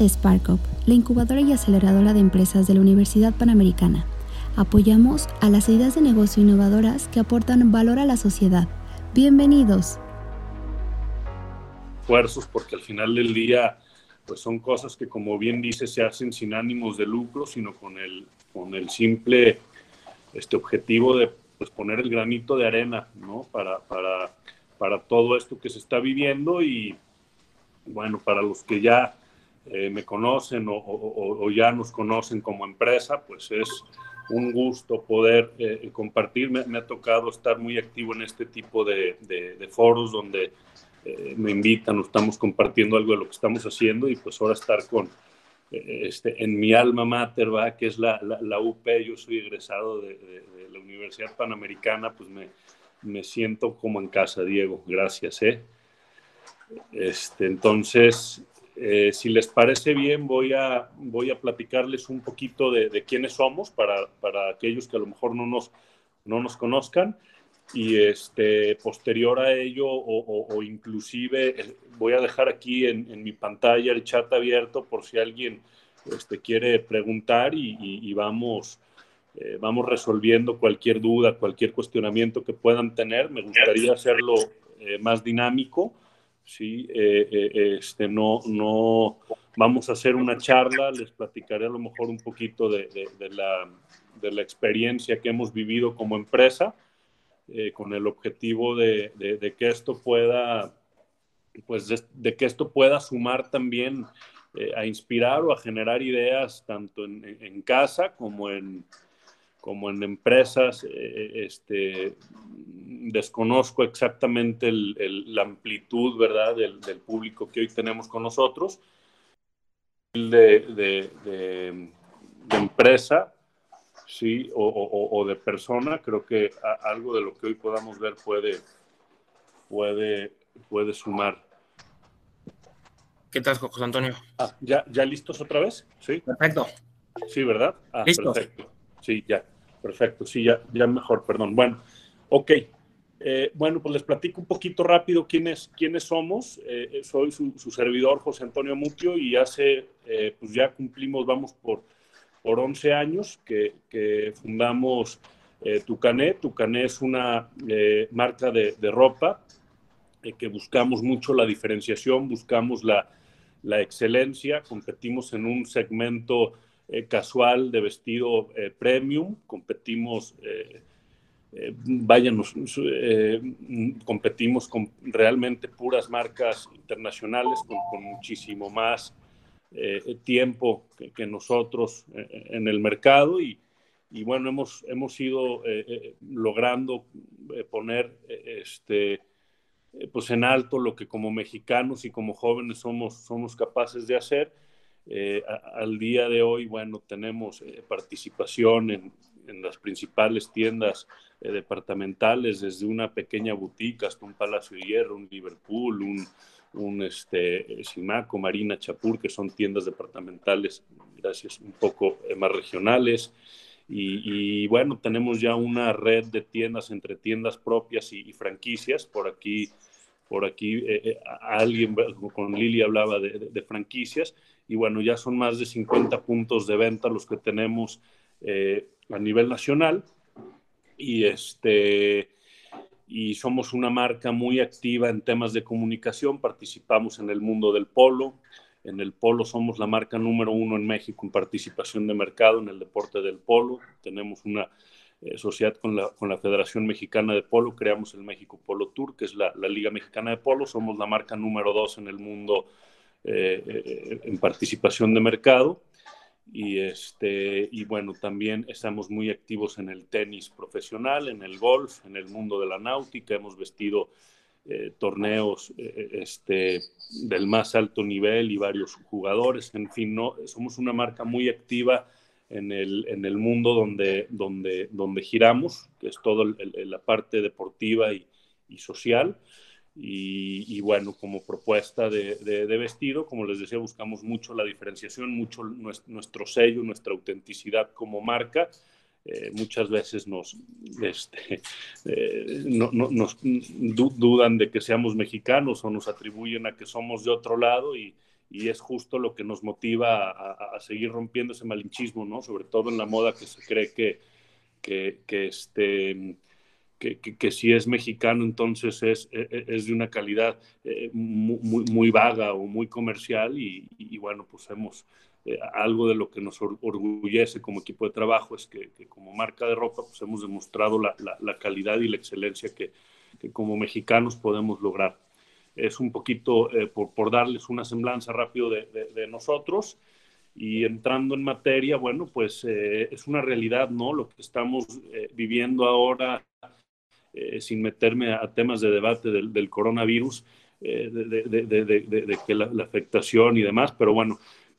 SparkUp, la incubadora y aceleradora de empresas de la Universidad Panamericana. Apoyamos a las ideas de negocio innovadoras que aportan valor a la sociedad. Bienvenidos. Esfuerzos porque al final del día pues son cosas que como bien dice se hacen sin ánimos de lucro, sino con el, con el simple este objetivo de pues, poner el granito de arena ¿no? para, para, para todo esto que se está viviendo y bueno, para los que ya eh, me conocen o, ya nos conocen como empresa, pues es un gusto poder eh, compartir. Me, ha tocado estar muy activo en este tipo de, foros donde eh, me invitan estamos compartiendo algo de lo que estamos haciendo y pues ahora estar con, este, en mi alma mater, ¿va? que es la, la, UP, yo soy egresado de, de, la Universidad Panamericana, pues me, me siento como en casa, Diego, gracias. ¿eh? Este, entonces, eh, si les parece bien, voy a, voy a platicarles un poquito de, quiénes somos para, para, aquellos que a lo mejor no nos, no nos conozcan. Y este, posterior a ello, o, inclusive, eh, voy a dejar aquí en, en, mi pantalla el chat abierto por si alguien este, quiere preguntar y, vamos, eh, vamos resolviendo cualquier duda, cualquier cuestionamiento que puedan tener. Me gustaría hacerlo más dinámico ¿sí? Eh, eh, este, no, no vamos a hacer una charla, les platicaré a lo mejor un poquito de, de, la, de la, experiencia que hemos vivido como empresa, eh, con el objetivo de, que esto pueda, pues de, que esto pueda sumar también a inspirar o a generar ideas tanto en, en casa como en, como en empresas, este, desconozco exactamente la amplitud, ¿verdad?, del, público que hoy tenemos con nosotros. De, de, empresa, sí, o, de persona, creo que algo de lo que hoy podamos ver puede, puede, puede sumar. ¿Qué tal, José Antonio? Ah, ¿ya, ¿Ya listos otra vez? Sí. Perfecto. Sí, ¿verdad? Ah, Listo. Perfecto. Sí, ya. Perfecto. Sí, ya, ya mejor, perdón. Bueno, ok. Eh, bueno, pues les platico un poquito rápido quiénes, quiénes somos. Eh, soy su, servidor José Antonio Mutio y hace, eh, pues ya cumplimos, vamos por, por 11 años que, fundamos Tucané. Tucané es una marca de, ropa que buscamos mucho la diferenciación, buscamos la, la excelencia, competimos en un segmento casual de vestido premium, competimos eh, eh, competimos con realmente puras marcas internacionales, con, muchísimo más eh, tiempo que, nosotros eh, en el mercado y, y, bueno, hemos, hemos ido logrando poner este, pues en alto lo que como mexicanos y como jóvenes somos, somos capaces de hacer. Al día de hoy, bueno, tenemos participación en, en las principales tiendas eh, departamentales, desde una pequeña boutique hasta un Palacio de Hierro, un Liverpool, un, un este, Simaco, Marina, Chapur, que son tiendas departamentales, gracias, un poco eh, más regionales. Y, bueno, tenemos ya una red de tiendas entre tiendas propias y, franquicias. Por aquí, por aquí eh, alguien con Lili hablaba de, franquicias. Y bueno, ya son más de 50 puntos de venta los que tenemos a nivel nacional. Y este y somos una marca muy activa en temas de comunicación, participamos en el mundo del polo, en el polo somos la marca número uno en México en participación de mercado en el deporte del polo, tenemos una eh, sociedad con la, con la, Federación Mexicana de Polo, creamos el México Polo Tour, que es la, la Liga Mexicana de Polo, somos la marca número dos en el mundo eh, en participación de mercado. Y, este, y bueno, también estamos muy activos en el tenis profesional, en el golf, en el mundo de la náutica. Hemos vestido eh, torneos eh, este, del más alto nivel y varios jugadores. En fin, no, somos una marca muy activa en el, en el mundo donde, donde, donde giramos, que es toda la parte deportiva y, y social. Y, y, bueno, como propuesta de, de, de, vestido, como les decía, buscamos mucho la diferenciación, mucho nuestro, nuestro sello, nuestra autenticidad como marca. Eh, muchas veces nos, este, eh, no, no, nos dudan de que seamos mexicanos o nos atribuyen a que somos de otro lado y, y es justo lo que nos motiva a, a, seguir rompiendo ese malinchismo, ¿no? Sobre todo en la moda que se cree que, que, que este, que, que, que, si es mexicano entonces es, e, e, es de una calidad eh, muy, muy, vaga o muy comercial y, y bueno, pues hemos, eh, algo de lo que nos orgullece como equipo de trabajo es que, que como marca de ropa pues hemos demostrado la, la, la calidad y la excelencia que, como mexicanos podemos lograr. Es un poquito eh, por, por, darles una semblanza rápido de, de, de, nosotros y entrando en materia, bueno, pues eh, es una realidad, ¿no? Lo que estamos viviendo ahora eh, sin meterme a, temas de debate del, del coronavirus, eh, de, de, de, que la, la, afectación y demás, pero bueno,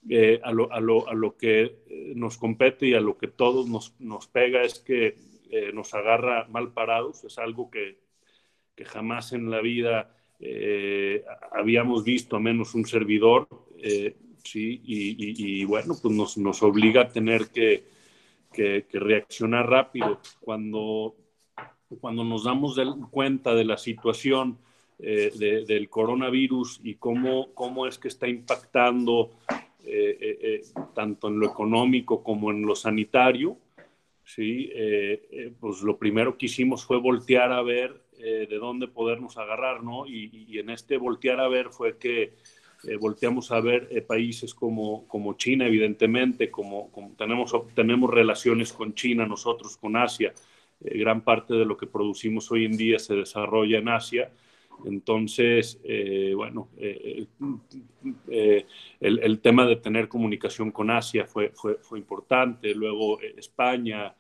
eh, a, lo, a, lo, a, lo, que nos compete y a lo que todos nos, nos pega es que nos agarra mal parados, es algo que, que jamás en la vida habíamos visto, a menos un servidor, sí, y, y, y, bueno, pues nos, nos obliga a tener que, que, que reaccionar rápido. Cuando cuando nos damos cuenta de la situación eh, de, del coronavirus y cómo, cómo es que está impactando eh, eh, tanto en lo económico como en lo sanitario, ¿sí? Pues lo primero que hicimos fue voltear a ver de dónde podernos agarrar, ¿no? Y, y, en este voltear a ver fue que volteamos a ver países como, como China, evidentemente, como, como tenemos, tenemos relaciones con China, nosotros con Asia, eh, gran parte de lo que producimos hoy en día se desarrolla en Asia. Entonces, eh, bueno, eh, el, tema de tener comunicación con Asia fue, fue, importante. Luego España,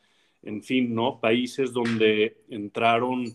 en fin, ¿no? Países donde entraron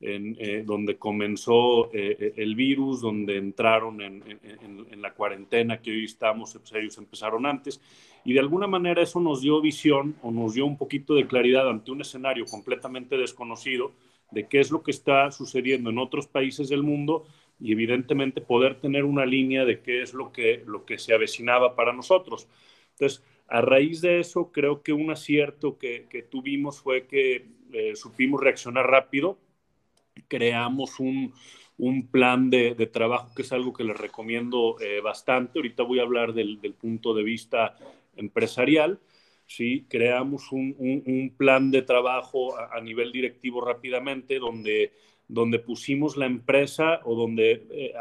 en, donde comenzó el virus, donde entraron en, en, en, la cuarentena que hoy estamos, pues ellos empezaron antes, y de alguna manera eso nos dio visión o nos dio un poquito de claridad ante un escenario completamente desconocido de qué es lo que está sucediendo en otros países del mundo y evidentemente poder tener una línea de qué es lo que, lo que se avecinaba para nosotros. Entonces, a raíz de eso, creo que un acierto que, que tuvimos fue que eh, supimos reaccionar rápido, creamos un, un plan de, de, trabajo que es algo que les recomiendo eh, bastante. Ahorita voy a hablar del, del, punto de vista empresarial. ¿sí? Creamos un, un, plan de trabajo a, nivel directivo rápidamente donde, donde pusimos la empresa o donde eh,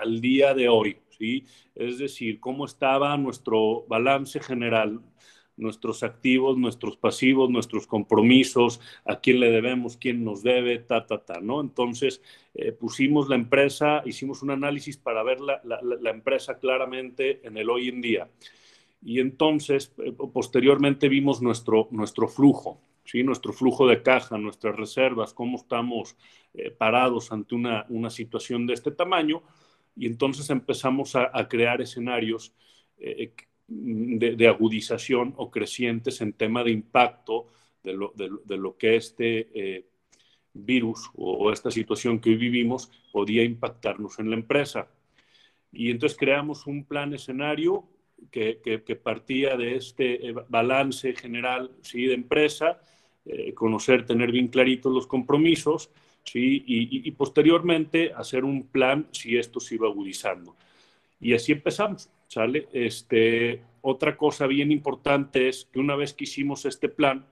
al día de hoy. ¿sí? Es decir, cómo estaba nuestro balance general nuestros activos, nuestros pasivos, nuestros compromisos, a quién le debemos, quién nos debe, ta, ta, ta, ¿no? Entonces, eh, pusimos la empresa, hicimos un análisis para ver la, la, la, empresa claramente en el hoy en día. Y entonces, eh, posteriormente vimos nuestro, nuestro flujo, ¿sí? Nuestro flujo de caja, nuestras reservas, cómo estamos eh, parados ante una, una situación de este tamaño. Y entonces empezamos a, a crear escenarios eh, de, de, agudización o crecientes en tema de impacto de lo, de, de lo que este eh, virus o, o, esta situación que hoy vivimos podía impactarnos en la empresa. Y entonces creamos un plan escenario que, que, que partía de este eh, balance general ¿sí? de empresa, eh, conocer, tener bien claritos los compromisos ¿sí? y, y, y posteriormente hacer un plan si esto se iba agudizando. Y así empezamos. ¿sale? Este, otra cosa bien importante es que una vez que hicimos este plan,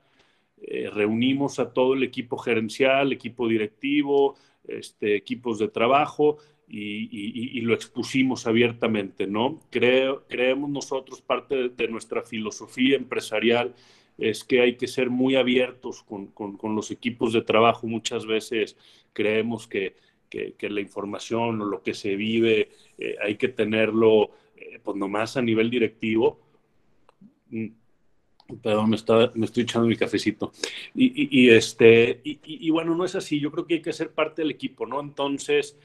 eh, reunimos a todo el equipo gerencial, equipo directivo, este, equipos de trabajo y, y, y, lo expusimos abiertamente, ¿no? Creo, creemos nosotros, parte de, de, nuestra filosofía empresarial es que hay que ser muy abiertos con, con, con los equipos de trabajo. Muchas veces creemos que, que, que, la información o lo que se vive eh, hay que tenerlo eh, pues nomás a nivel directivo, mm, perdón, me, está, me estoy echando mi cafecito. Y, y, este, y, bueno, no es así, yo creo que hay que ser parte del equipo, ¿no? Entonces,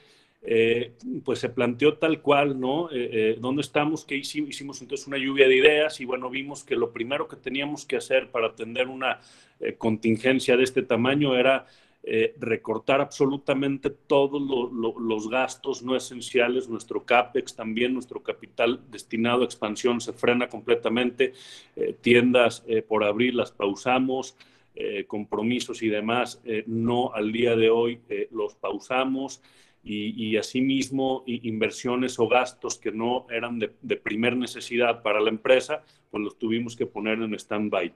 eh, pues se planteó tal cual, ¿no? Eh, eh, ¿Dónde estamos? ¿Qué hicimos? Hicimos entonces una lluvia de ideas y bueno, vimos que lo primero que teníamos que hacer para atender una contingencia de este tamaño era recortar absolutamente todos los gastos no esenciales, nuestro CAPEX también, nuestro capital destinado a expansión se frena completamente, tiendas por abrir las pausamos, compromisos y demás, no al día de hoy los pausamos y, y asimismo inversiones o gastos que no eran de, de, primer necesidad para la empresa, pues los tuvimos que poner en stand-by.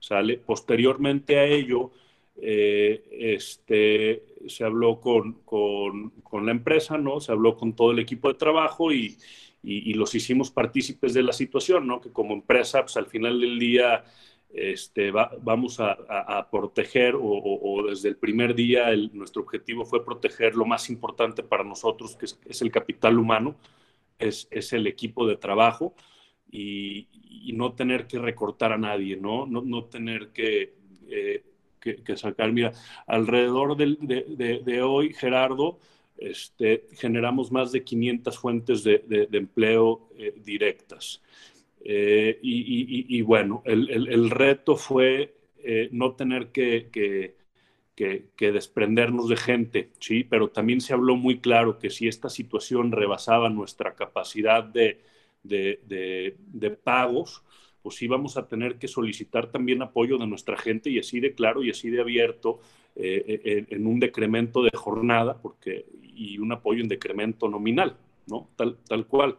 ¿Sale? Posteriormente a ello, eh, este, se habló con, con, con, la empresa, ¿no? Se habló con todo el equipo de trabajo y, y, y, los hicimos partícipes de la situación, ¿no? Que como empresa, pues al final del día este, vamos a, proteger o, desde el primer día nuestro objetivo fue proteger lo más importante para nosotros, que es, el capital humano, es, el equipo de trabajo y, no tener que recortar a nadie, no, no, tener eh, que, sacar. Mira, alrededor de, hoy, Gerardo, este, generamos más de 500 fuentes de, empleo eh, directas. Eh, y, bueno, el, reto fue eh, no tener que, que, desprendernos de gente, ¿sí? Pero también se habló muy claro que si esta situación rebasaba nuestra capacidad de, de, pagos, pues íbamos a tener que solicitar también apoyo de nuestra gente y así de claro y así de abierto eh, en un decremento de jornada porque, y un apoyo en decremento nominal, ¿no? Tal, tal cual.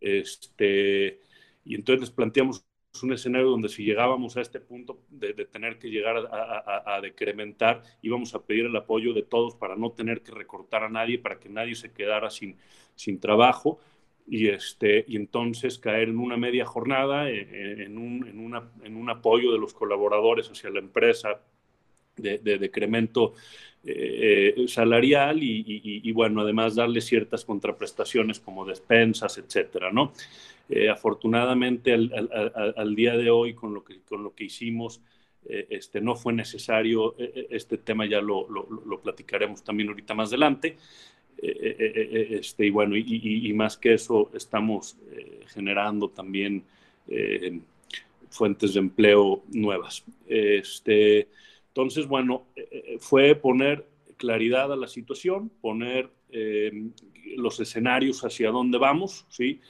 Este, y entonces les planteamos un escenario donde si llegábamos a este punto de, tener que llegar a, decrementar, íbamos a pedir el apoyo de todos para no tener que recortar a nadie, para que nadie se quedara sin, sin trabajo. Y, este, y entonces caer en una media jornada, en, un, en, una, en un apoyo de los colaboradores hacia la empresa de, decremento eh, eh, salarial y, y, bueno, además darle ciertas contraprestaciones como despensas, etcétera, ¿no? Eh, afortunadamente, al, día de hoy, con lo que, con lo que hicimos, este, no fue necesario, este tema ya lo, lo, platicaremos también ahorita más adelante. este, y bueno, y, más que eso, estamos generando también fuentes de empleo nuevas. Este, entonces, bueno, fue poner claridad a la situación, poner los escenarios hacia dónde vamos, ¿sí?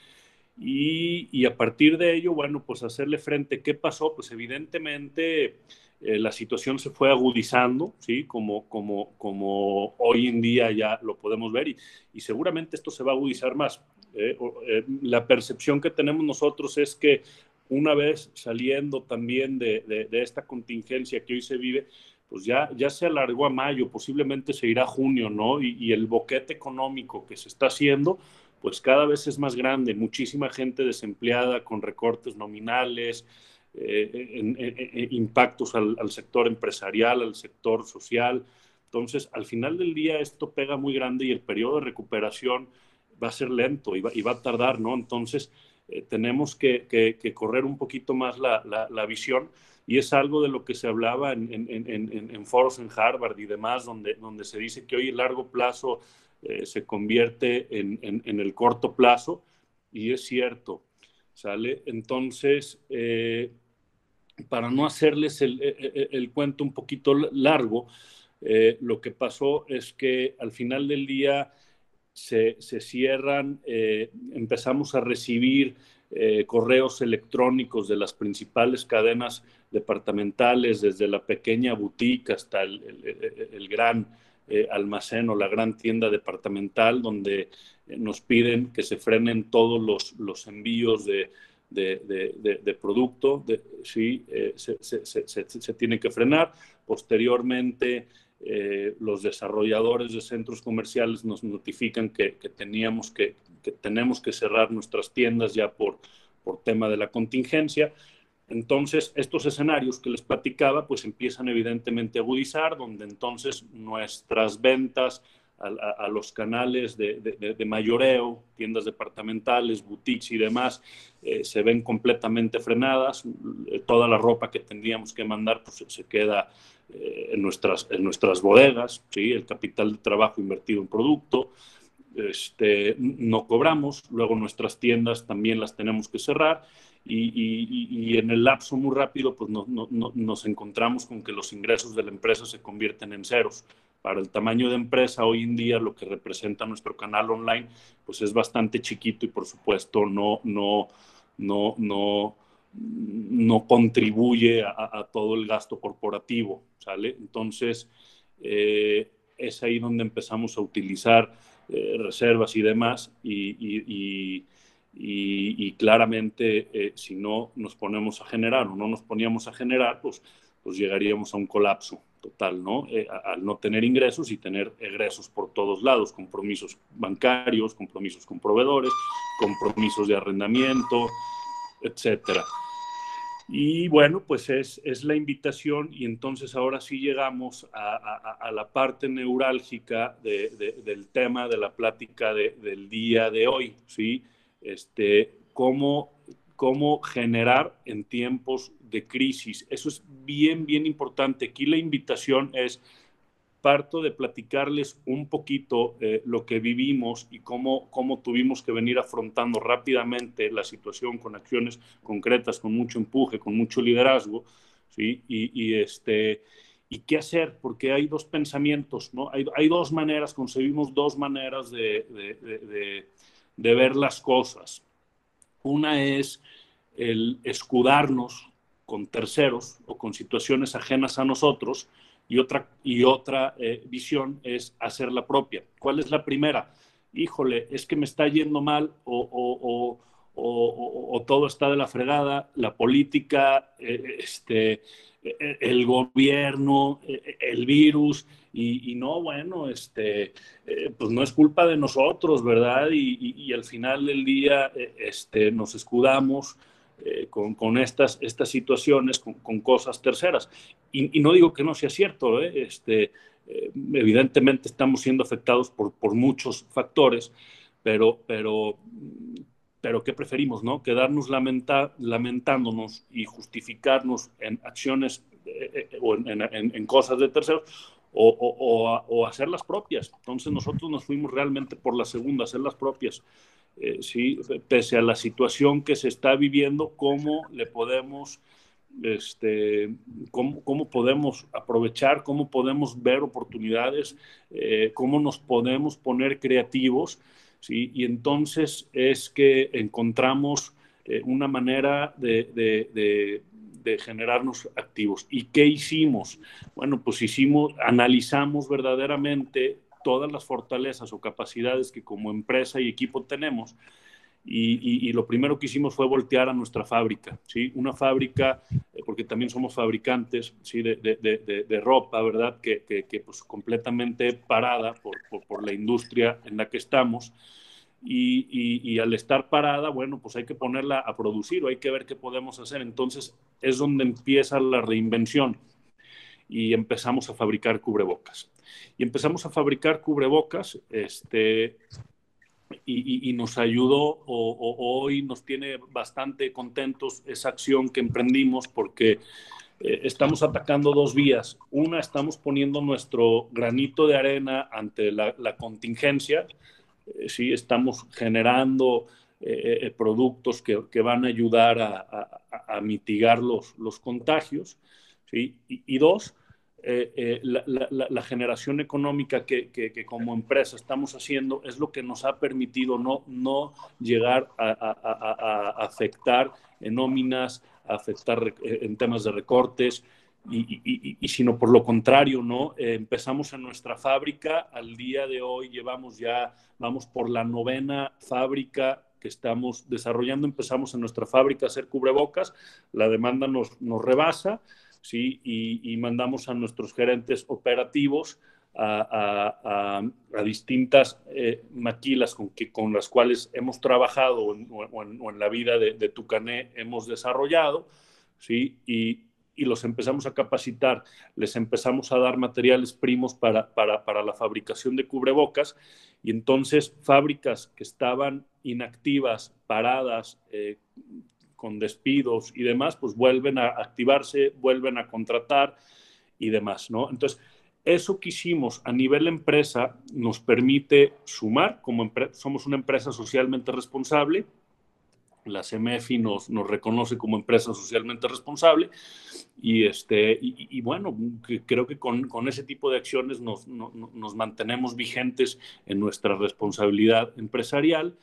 Y, a partir de ello, bueno, pues hacerle frente. ¿Qué pasó? Pues evidentemente eh, la situación se fue agudizando, ¿sí? Como, como, como hoy en día ya lo podemos ver y, y seguramente esto se va a agudizar más. ¿eh? Eh, la percepción que tenemos nosotros es que una vez saliendo también de, de, esta contingencia que hoy se vive, pues ya, ya se alargó a mayo, posiblemente se irá a junio, ¿no? Y, y el boquete económico que se está haciendo, pues cada vez es más grande, muchísima gente desempleada con recortes nominales, eh, impactos al, sector empresarial, al sector social. Entonces, al final del día esto pega muy grande y el periodo de recuperación va a ser lento y va, a tardar, ¿no? Entonces, eh, tenemos que, correr un poquito más la, visión y es algo de lo que se hablaba en, foros en Harvard y demás, donde, donde se dice que hoy a largo plazo eh, se convierte en, el corto plazo y es cierto, ¿sale? Entonces, eh, para no hacerles el, cuento un poquito largo, lo que pasó es que al final del día se, cierran, empezamos a recibir correos electrónicos de las principales cadenas departamentales, desde la pequeña boutique hasta el gran eh, almacén o la gran tienda departamental donde eh, nos piden que se frenen todos los, los envíos de, de, producto, sí, eh, se, se, se, tiene que frenar. Posteriormente, los desarrolladores de centros comerciales nos notifican que, teníamos que, tenemos que cerrar nuestras tiendas ya por, por tema de la contingencia. Entonces, estos escenarios que les platicaba, pues empiezan evidentemente a agudizar, donde entonces nuestras ventas a, los canales de, mayoreo, tiendas departamentales, boutiques y demás, eh, se ven completamente frenadas. Toda la ropa que tendríamos que mandar pues, se queda eh, en, nuestras, en nuestras bodegas, ¿sí? el capital de trabajo invertido en producto. Este, no cobramos, luego nuestras tiendas también las tenemos que cerrar y, en el lapso muy rápido pues nos encontramos con que los ingresos de la empresa se convierten en ceros. Para el tamaño de empresa hoy en día lo que representa nuestro canal online pues es bastante chiquito y por supuesto no, no, no, no, no contribuye a, todo el gasto corporativo, ¿sale? Entonces eh, es ahí donde empezamos a utilizar eh, reservas y demás y claramente eh, si no nos ponemos a generar o no nos poníamos a generar, pues, pues llegaríamos a un colapso total, ¿no? Al no tener ingresos y tener egresos por todos lados, compromisos bancarios, compromisos con proveedores, compromisos de arrendamiento, etcétera. Y bueno, pues es, es, la invitación y entonces ahora sí llegamos a, la parte neurálgica de, del tema de la plática del día de hoy, ¿sí? este, cómo, cómo generar en tiempos de crisis. Eso es bien, bien importante. Aquí la invitación es, parto de platicarles un poquito eh, lo que vivimos y cómo, cómo tuvimos que venir afrontando rápidamente la situación con acciones concretas, con mucho empuje, con mucho liderazgo, ¿sí? Y, este, y qué hacer, porque hay dos pensamientos, ¿no? Hay, hay dos maneras, concebimos dos maneras de, de de ver las cosas. Una es el escudarnos con terceros o con situaciones ajenas a nosotros y otra, y otra eh, visión es hacer la propia. ¿Cuál es la primera? Híjole, es que me está yendo mal o, todo está de la fregada, la política, eh, este, el gobierno, el virus, y, no, bueno, este, eh, pues no es culpa de nosotros, ¿verdad? Y, al final del día eh, este, nos escudamos eh, con, estas, estas situaciones, con, cosas terceras. Y, no digo que no sea cierto, este, evidentemente estamos siendo afectados por, por muchos factores, pero, pero, pero ¿qué preferimos, no? Quedarnos lamenta, lamentándonos y justificarnos en acciones o en, cosas de terceros o, hacer las propias. Entonces nosotros nos fuimos realmente por la segunda, hacer las propias. Eh, sí, pese a la situación que se está viviendo, cómo le podemos, este, cómo, podemos aprovechar, cómo podemos ver oportunidades, eh, cómo nos podemos poner creativos, ¿sí? Y entonces es que encontramos eh, una manera de, de generarnos activos. ¿Y qué hicimos? Bueno, pues hicimos, analizamos verdaderamente todas las fortalezas o capacidades que como empresa y equipo tenemos. Y, lo primero que hicimos fue voltear a nuestra fábrica, ¿sí? Una fábrica, eh, porque también somos fabricantes, ¿sí? De, de, de, ropa, ¿verdad? Que, que, pues completamente parada por, por, la industria en la que estamos y, al estar parada, bueno, pues hay que ponerla a producir o hay que ver qué podemos hacer. Entonces es donde empieza la reinvención y empezamos a fabricar cubrebocas. Y empezamos a fabricar cubrebocas, este, y, nos ayudó o, hoy nos tiene bastante contentos esa acción que emprendimos porque eh, estamos atacando dos vías. Una, estamos poniendo nuestro granito de arena ante la, contingencia, eh, sí estamos generando eh, productos que, van a ayudar a, mitigar los, los contagios. ¿Sí? Y, dos, la, generación económica que, como empresa estamos haciendo es lo que nos ha permitido no, no llegar a, afectar en nóminas, a afectar en temas de recortes, y, sino por lo contrario, ¿no? Eh, empezamos en nuestra fábrica, al día de hoy llevamos ya, vamos por la novena fábrica que estamos desarrollando, empezamos en nuestra fábrica a hacer cubrebocas, la demanda nos, nos rebasa, ¿sí? Y, mandamos a nuestros gerentes operativos a, distintas eh, maquilas con, que, con las cuales hemos trabajado o en, la vida de, de Tucané hemos desarrollado, ¿sí? Y, y los empezamos a capacitar, les empezamos a dar materiales primos para, para, la fabricación de cubrebocas y entonces fábricas que estaban inactivas, paradas, eh, con despidos y demás, pues vuelven a activarse, vuelven a contratar y demás, ¿no? Entonces, eso que hicimos a nivel empresa nos permite sumar, como somos una empresa socialmente responsable, la CMFI nos, nos reconoce como empresa socialmente responsable y, este, y, bueno, creo que con, con, ese tipo de acciones nos, nos mantenemos vigentes en nuestra responsabilidad empresarial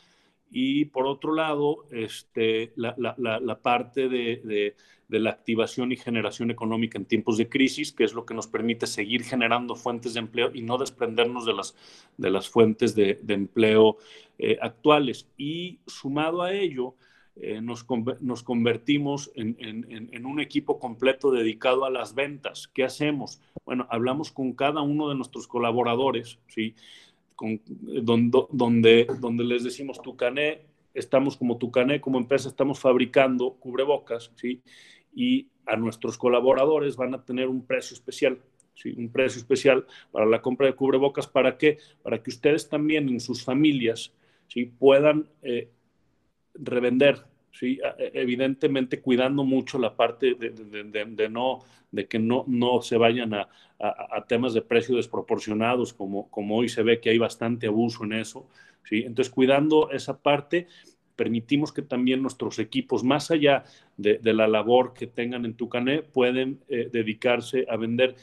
y por otro lado, este, la, la, la parte de, de, de, la activación y generación económica en tiempos de crisis, que es lo que nos permite seguir generando fuentes de empleo y no desprendernos de las, de las fuentes de, de empleo eh, actuales. Y sumado a ello, eh, nos, nos, convertimos en, en, en, un equipo completo dedicado a las ventas. ¿Qué hacemos? Bueno, hablamos con cada uno de nuestros colaboradores, ¿sí? Donde, donde, donde les decimos, Tucané, estamos como Tucané, como empresa, estamos fabricando cubrebocas, ¿sí? Y a nuestros colaboradores van a tener un precio especial, ¿sí? Un precio especial para la compra de cubrebocas. ¿Para qué? Para que ustedes también en sus familias, ¿sí? Puedan eh, revender, ¿sí? E, evidentemente cuidando mucho la parte de, no, de que no, no se vayan a, temas de precio desproporcionados, como, como hoy se ve que hay bastante abuso en eso. ¿sí? Entonces, cuidando esa parte, permitimos que también nuestros equipos, más allá de, la labor que tengan en Tucané, pueden eh, dedicarse a vender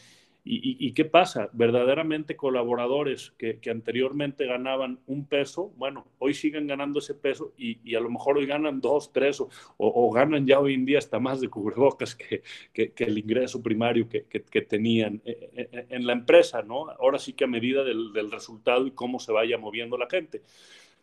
¿Y, qué pasa? Verdaderamente colaboradores que, anteriormente ganaban un peso, bueno, hoy siguen ganando ese peso y, a lo mejor hoy ganan dos, tres o, ganan ya hoy en día hasta más de cubrebocas que, el ingreso primario que, tenían eh, eh, eh, en la empresa, ¿no? Ahora sí que a medida del resultado y cómo se vaya moviendo la gente.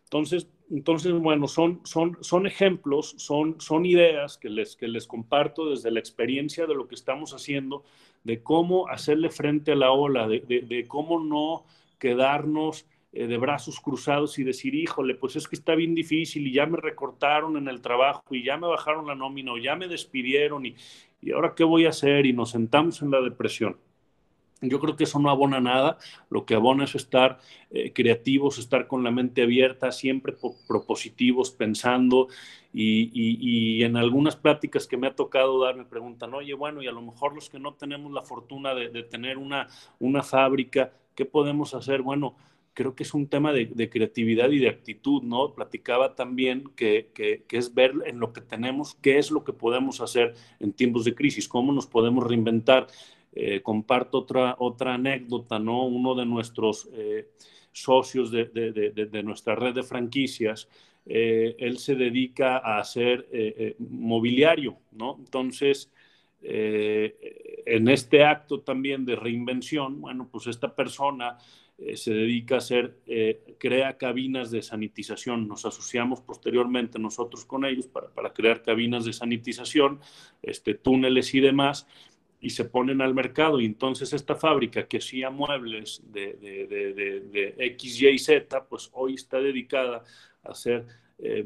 Entonces, entonces bueno, son, son, son ejemplos, son, son ideas que les, que les comparto desde la experiencia de lo que estamos haciendo, de cómo hacerle frente a la ola, de, de, cómo no quedarnos eh, de brazos cruzados y decir, híjole, pues es que está bien difícil y ya me recortaron en el trabajo y ya me bajaron la nómina o ya me despidieron y, y ahora qué voy a hacer y nos sentamos en la depresión. Yo creo que eso no abona nada, lo que abona es estar eh, creativos, estar con la mente abierta, siempre propositivos, pensando y, en algunas pláticas que me ha tocado dar me preguntan, oye, bueno, y a lo mejor los que no tenemos la fortuna de, tener una, una fábrica, ¿qué podemos hacer? Bueno, creo que es un tema de, creatividad y de actitud, ¿no? Platicaba también que, que, que, es ver en lo que tenemos, qué es lo que podemos hacer en tiempos de crisis, cómo nos podemos reinventar. Eh, comparto otra, otra anécdota, ¿no? Uno de nuestros eh, socios de, de, nuestra red de franquicias, eh, él se dedica a hacer mobiliario, ¿no? Entonces, en este acto también de reinvención, bueno, pues esta persona se dedica a hacer, crea cabinas de sanitización. Nos asociamos posteriormente nosotros con ellos para, para crear cabinas de sanitización, este, túneles y demás y se ponen al mercado. Y entonces esta fábrica que hacía muebles de, de, de, de, X, Y Z, pues hoy está dedicada a hacer eh,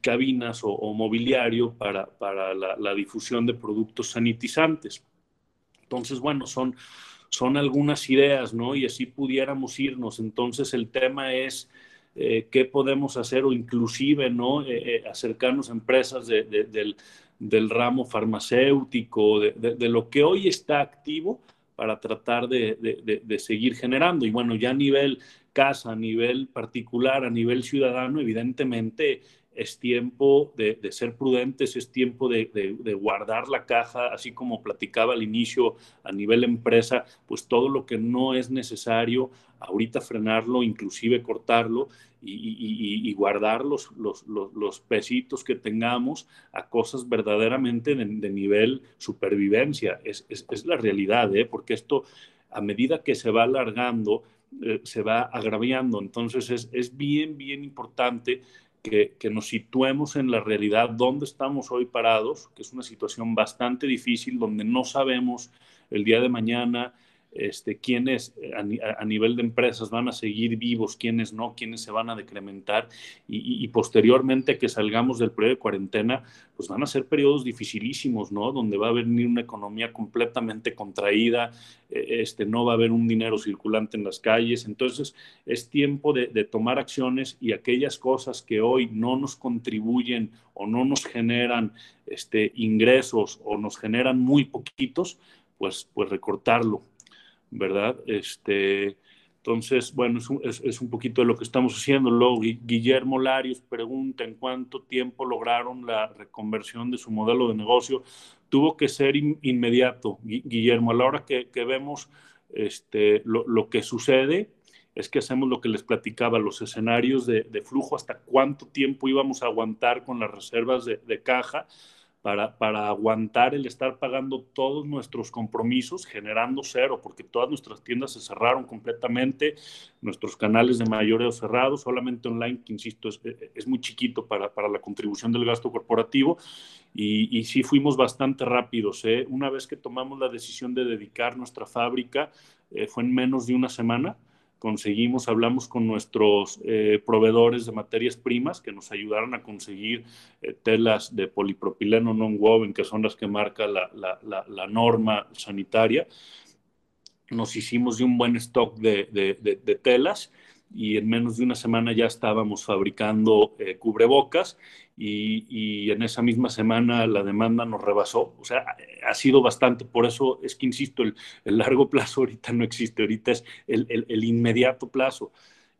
cabinas o, mobiliario para, para la, difusión de productos sanitizantes. Entonces, bueno, son, son algunas ideas, ¿no? Y así pudiéramos irnos. Entonces el tema es... Eh, qué podemos hacer o inclusive no eh, acercarnos a empresas del, del ramo farmacéutico, de, lo que hoy está activo para tratar de, seguir generando. Y bueno, ya a nivel casa, a nivel particular, a nivel ciudadano, evidentemente es tiempo de, ser prudentes, es tiempo de, guardar la caja, así como platicaba al inicio a nivel empresa, pues todo lo que no es necesario, ahorita frenarlo, inclusive cortarlo y, guardar los, los, pesitos que tengamos a cosas verdaderamente de, nivel supervivencia. Es, la realidad, ¿eh? porque esto a medida que se va alargando, eh, se va agraviando. Entonces es, es bien, bien importante que, nos situemos en la realidad donde estamos hoy parados, que es una situación bastante difícil, donde no sabemos el día de mañana este, quiénes eh, a, nivel de empresas van a seguir vivos, quiénes no, quiénes se van a decrementar y, posteriormente que salgamos del periodo de cuarentena, pues van a ser periodos dificilísimos, ¿no? Donde va a venir una economía completamente contraída, e, este, no va a haber un dinero circulante en las calles, entonces es tiempo de, de tomar acciones y aquellas cosas que hoy no nos contribuyen o no nos generan este, ingresos o nos generan muy poquitos, pues, pues recortarlo ¿verdad? Este, entonces, bueno, es un, poquito de lo que estamos haciendo. Luego, Guillermo Larios pregunta en cuánto tiempo lograron la reconversión de su modelo de negocio. Tuvo que ser inmediato, Guillermo. A la hora que, vemos este, lo, que sucede, es que hacemos lo que les platicaba, los escenarios de, flujo, hasta cuánto tiempo íbamos a aguantar con las reservas de caja para, aguantar el estar pagando todos nuestros compromisos, generando cero, porque todas nuestras tiendas se cerraron completamente, nuestros canales de mayoreo cerrados, solamente online, que insisto, es, es muy chiquito para, la contribución del gasto corporativo, y, y sí fuimos bastante rápidos. ¿eh? Una vez que tomamos la decisión de dedicar nuestra fábrica, eh, fue en menos de una semana, conseguimos, hablamos con nuestros eh, proveedores de materias primas que nos ayudaron a conseguir eh, telas de polipropileno non-woven, que son las que marca la, la, norma sanitaria. Nos hicimos de un buen stock de, de, de telas y en menos de una semana ya estábamos fabricando eh, cubrebocas y, en esa misma semana la demanda nos rebasó. O sea, ha sido bastante, por eso es que insisto, el, largo plazo ahorita no existe, ahorita es el, inmediato plazo.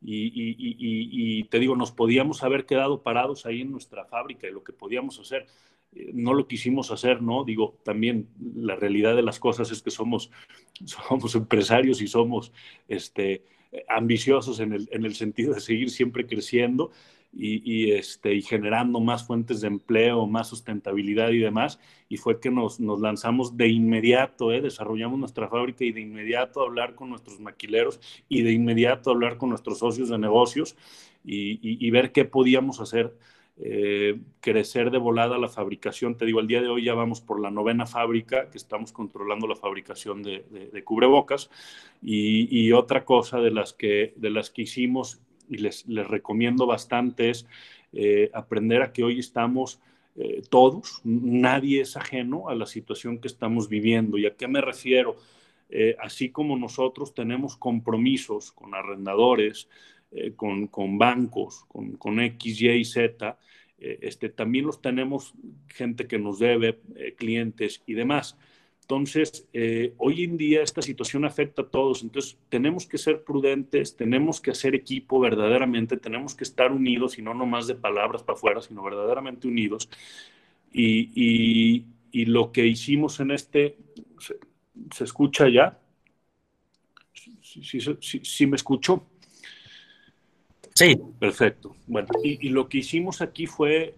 Y, y, te digo, nos podíamos haber quedado parados ahí en nuestra fábrica y lo que podíamos hacer, eh, no lo quisimos hacer, ¿no? Digo, también la realidad de las cosas es que somos, somos empresarios y somos, este, ambiciosos en el, en el sentido de seguir siempre creciendo y, este, y generando más fuentes de empleo, más sustentabilidad y demás. Y fue que nos, nos lanzamos de inmediato, ¿eh? desarrollamos nuestra fábrica y de inmediato hablar con nuestros maquileros y de inmediato hablar con nuestros socios de negocios y, y ver qué podíamos hacer eh, crecer de volada la fabricación. Te digo, el día de hoy ya vamos por la novena fábrica que estamos controlando la fabricación de, cubrebocas. Y, otra cosa de las que, de las que hicimos y les, les recomiendo bastante es eh, aprender a que hoy estamos eh, todos, nadie es ajeno a la situación que estamos viviendo. ¿Y a qué me refiero? así como nosotros tenemos compromisos con arrendadores, eh, con, con, bancos, con, con, X, Y, Z, eh, este, también los tenemos gente que nos debe, eh, clientes y demás. Entonces, hoy en día esta situación afecta a todos, entonces tenemos que ser prudentes, tenemos que hacer equipo verdaderamente, tenemos que estar unidos y no nomás de palabras para afuera, sino verdaderamente unidos. Y, y, y lo que hicimos en este, ¿se, escucha ya? ¿Sí, sí, sí me escucho? Sí. Perfecto. Bueno, y, lo que hicimos aquí fue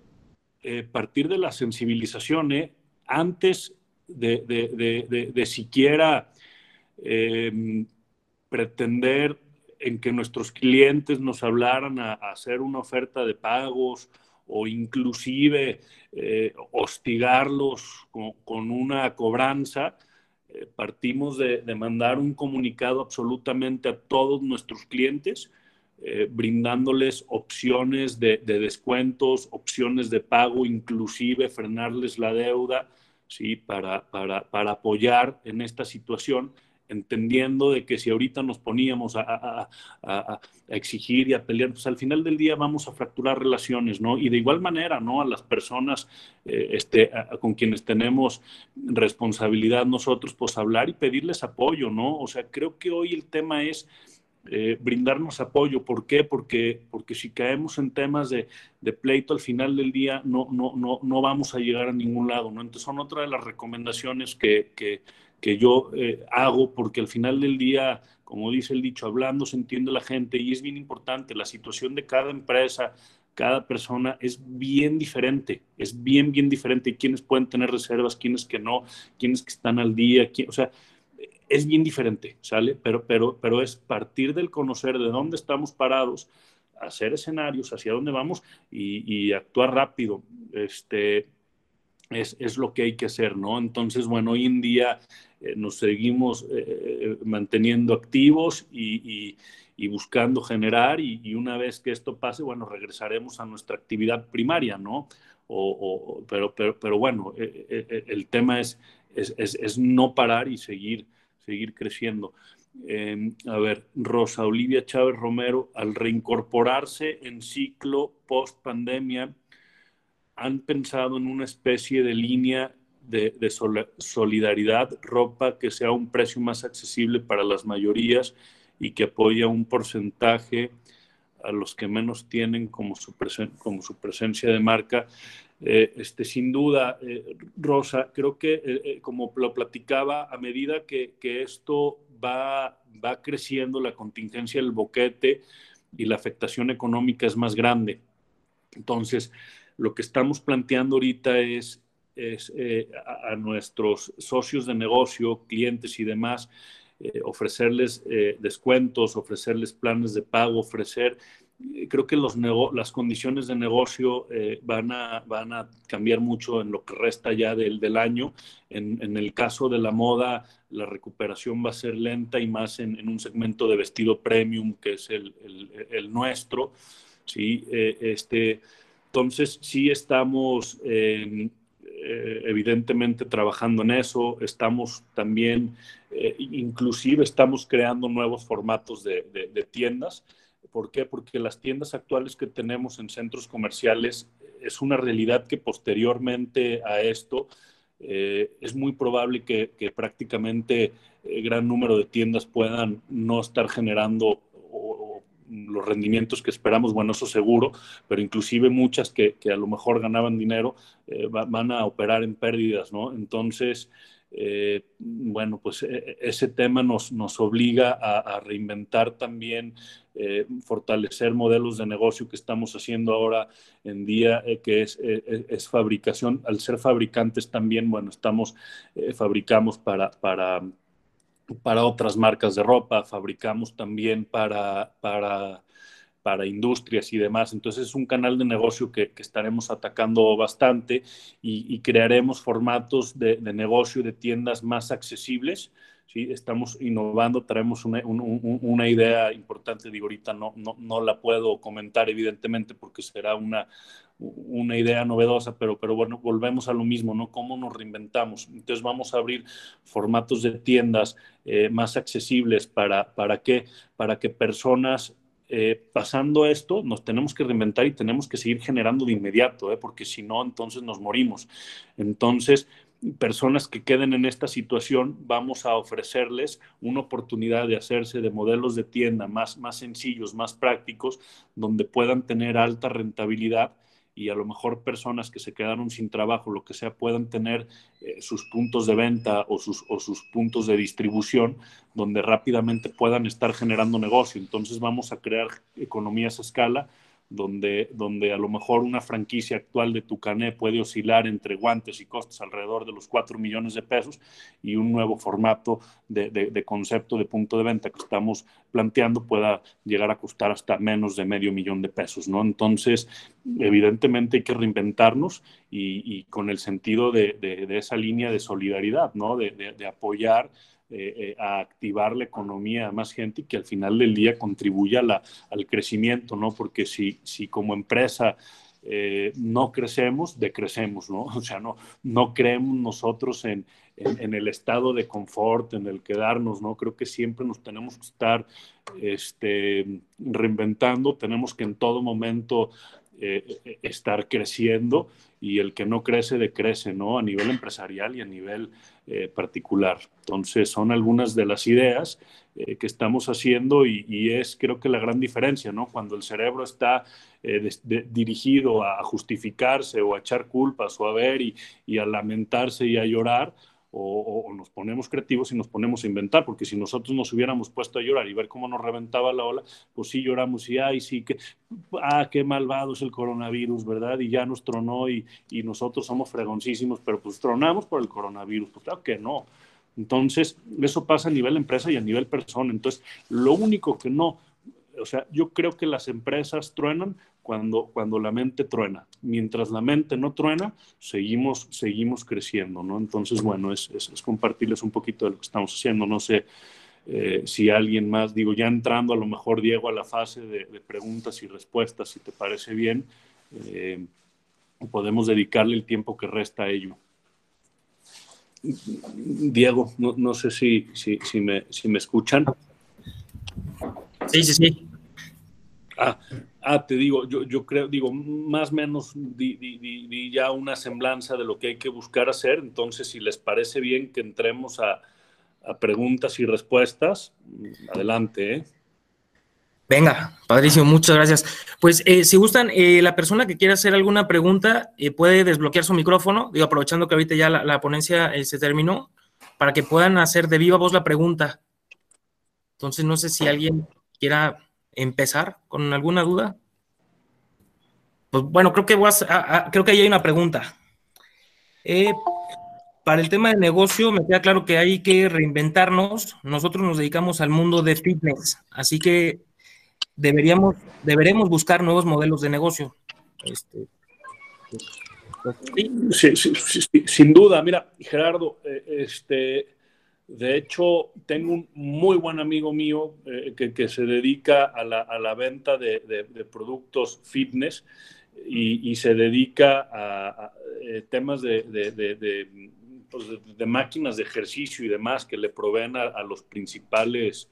eh, partir de la sensibilización, ¿eh? antes de, siquiera em, pretender en que nuestros clientes nos hablaran a, hacer una oferta de pagos o inclusive eh, hostigarlos con, una cobranza, partimos de, mandar un comunicado absolutamente a todos nuestros clientes eh, brindándoles opciones de, descuentos, opciones de pago, inclusive frenarles la deuda, ¿sí? Para, para, para, apoyar en esta situación, entendiendo de que si ahorita nos poníamos a, a, a, exigir y a pelear, pues al final del día vamos a fracturar relaciones, ¿no? Y de igual manera, ¿no? A las personas eh, este, con quienes tenemos responsabilidad nosotros, pues hablar y pedirles apoyo, ¿no? O sea, creo que hoy el tema es eh, brindarnos apoyo. ¿Por qué? Porque, porque si caemos en temas de, de, pleito al final del día no, no, no, no vamos a llegar a ningún lado. ¿no? Entonces son otra de las recomendaciones que, que, que yo eh, hago porque al final del día, como dice el dicho, hablando se entiende la gente y es bien importante. La situación de cada empresa, cada persona es bien diferente, es bien, bien diferente. Quienes pueden tener reservas, quienes que no, quienes que están al día, o sea, es bien diferente, ¿sale? Pero, pero, pero es partir del conocer de dónde estamos parados, hacer escenarios, hacia dónde vamos y, actuar rápido. Este, es, es, lo que hay que hacer, ¿no? Entonces, bueno, hoy en día eh, nos seguimos eh, manteniendo activos y, y, buscando generar y, una vez que esto pase, bueno, regresaremos a nuestra actividad primaria, ¿no? O, pero, pero, pero, bueno, eh, el tema es, es, es, no parar y seguir, seguir creciendo. Em, a ver, Rosa Olivia Chávez Romero, al reincorporarse en ciclo post pandemia, han pensado en una especie de línea de, solidaridad, ropa que sea un precio más accesible para las mayorías y que apoya un porcentaje a los que menos tienen como su presencia de marca. Eh, este, sin duda, eh, Rosa, creo que eh, como lo platicaba, a medida que, que esto va, va creciendo, la contingencia del boquete y la afectación económica es más grande. Entonces, lo que estamos planteando ahorita es, eh, a, nuestros socios de negocio, clientes y demás, eh, ofrecerles eh, descuentos, ofrecerles planes de pago, ofrecer creo que los las condiciones de negocio van, a, van a cambiar mucho en lo que resta ya del, año. En, el caso de la moda, la recuperación va a ser lenta y más en, un segmento de vestido premium que es el, nuestro. ¿sí? este, entonces, sí estamos eh, evidentemente trabajando en eso, estamos también, eh, inclusive estamos creando nuevos formatos de, tiendas. ¿Por qué? Porque las tiendas actuales que tenemos en centros comerciales es una realidad que posteriormente a esto eh, es muy probable que, prácticamente gran número de tiendas puedan no estar generando los rendimientos que esperamos, bueno, eso seguro, pero inclusive muchas que, a lo mejor ganaban dinero eh, van a operar en pérdidas, ¿no? Entonces, eh, bueno, pues e, e, ese tema nos, nos obliga a, reinventar también, eh, fortalecer modelos de negocio que estamos haciendo ahora en día, que es, es, fabricación. Al ser fabricantes también, bueno, estamos, fabricamos para, para para otras marcas de ropa, fabricamos también para, para, para industrias y demás. Entonces es un canal de negocio que, que estaremos atacando bastante y, crearemos formatos de, de, negocio de tiendas más accesibles. ¿sí? Estamos innovando, traemos una, una idea importante, digo, ahorita no, no, no la puedo comentar evidentemente porque será una, una idea novedosa, pero, pero bueno, volvemos a lo mismo, ¿no? ¿Cómo nos reinventamos? Entonces vamos a abrir formatos de tiendas eh, más accesibles para, ¿para qué? Para que personas eh, pasando esto, nos tenemos que reinventar y tenemos que seguir generando de inmediato, ¿eh? porque si no, entonces nos morimos. Entonces, personas que queden en esta situación, vamos a ofrecerles una oportunidad de hacerse de modelos de tienda más, más sencillos, más prácticos, donde puedan tener alta rentabilidad y a lo mejor personas que se quedaron sin trabajo, lo que sea, puedan tener eh, sus puntos de venta o sus, o sus puntos de distribución donde rápidamente puedan estar generando negocio. Entonces vamos a crear economías a escala donde, donde a lo mejor una franquicia actual de Tucané puede oscilar entre guantes y costes alrededor de los 4 millones de pesos y un nuevo formato de, de, concepto de punto de venta que estamos planteando pueda llegar a costar hasta menos de medio millón de pesos, ¿no? Entonces, evidentemente hay que reinventarnos y, con el sentido de, de, esa línea de solidaridad, ¿no? De, apoyar eh, eh, a activar la economía a más gente y que al final del día contribuya al crecimiento, ¿no? Porque si, si como empresa eh, no crecemos, decrecemos, ¿no? O sea, no, no creemos nosotros en, en, el estado de confort, en el quedarnos, ¿no? Creo que siempre nos tenemos que estar este, reinventando, tenemos que en todo momento estar creciendo y el que no crece decrece, ¿no? A nivel empresarial y a nivel eh, particular. Entonces, son algunas de las ideas eh, que estamos haciendo y, es creo que la gran diferencia, ¿no? Cuando el cerebro está eh, dirigido a justificarse o a echar culpas o a ver y, y a lamentarse y a llorar, o, nos ponemos creativos y nos ponemos a inventar, porque si nosotros nos hubiéramos puesto a llorar y ver cómo nos reventaba la ola, pues sí lloramos y ay, sí, que, ah, qué malvado es el coronavirus, ¿verdad? Y ya nos tronó y, y nosotros somos fregoncísimos, pero pues tronamos por el coronavirus, pues claro que no. Entonces, eso pasa a nivel empresa y a nivel persona. Entonces, lo único que no, o sea, yo creo que las empresas truenan cuando, cuando la mente truena. Mientras la mente no truena, seguimos, seguimos creciendo, ¿no? Entonces, bueno, es, es, compartirles un poquito de lo que estamos haciendo. No sé eh, si alguien más, digo, ya entrando a lo mejor, Diego, a la fase de, preguntas y respuestas, si te parece bien, eh, podemos dedicarle el tiempo que resta a ello. Diego, no, no sé si, si, si, me, si me escuchan. Sí, sí, sí. Ah, Ah, te digo, yo, yo creo, digo, más o menos di, ya una semblanza de lo que hay que buscar hacer. Entonces, si les parece bien que entremos a, preguntas y respuestas, adelante. ¿eh? Venga, padrísimo, muchas gracias. Pues eh, si gustan, eh, la persona que quiera hacer alguna pregunta puede desbloquear su micrófono, digo, aprovechando que ahorita ya la, la ponencia se terminó, para que puedan hacer de viva voz la pregunta. Entonces, no sé si alguien quiera empezar con alguna duda? Pues bueno, creo que, creo que ahí hay una pregunta. Eh, para el tema de negocio, me queda claro que hay que reinventarnos. Nosotros nos dedicamos al mundo de fitness, así que deberíamos, deberemos buscar nuevos modelos de negocio. Este, sí, sí, sí, sin duda. Mira, Gerardo, eh, este, de hecho, tengo un muy buen amigo mío eh, que, se dedica a la, venta de, productos fitness y, se dedica a, eh, temas pues, de, máquinas de ejercicio y demás que le proveen a, los principales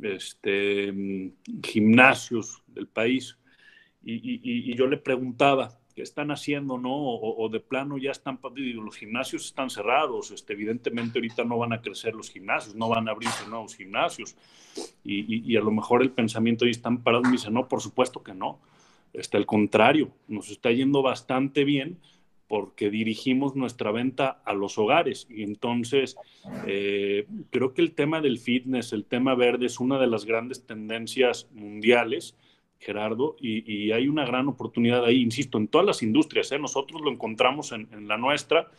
este, gimnasios del país. y yo le preguntaba, que están haciendo, ¿no? O, de plano ya están, los gimnasios están cerrados, este, evidentemente ahorita no van a crecer los gimnasios, no van a abrirse nuevos gimnasios. Y, a lo mejor el pensamiento ahí están parados y me dice, no, por supuesto que no. Está al contrario, nos está yendo bastante bien porque dirigimos nuestra venta a los hogares. Y entonces, eh, creo que el tema del fitness, el tema verde es una de las grandes tendencias mundiales Gerardo, y, hay una gran oportunidad ahí, insisto, en todas las industrias, ¿eh? nosotros lo encontramos en, la nuestra,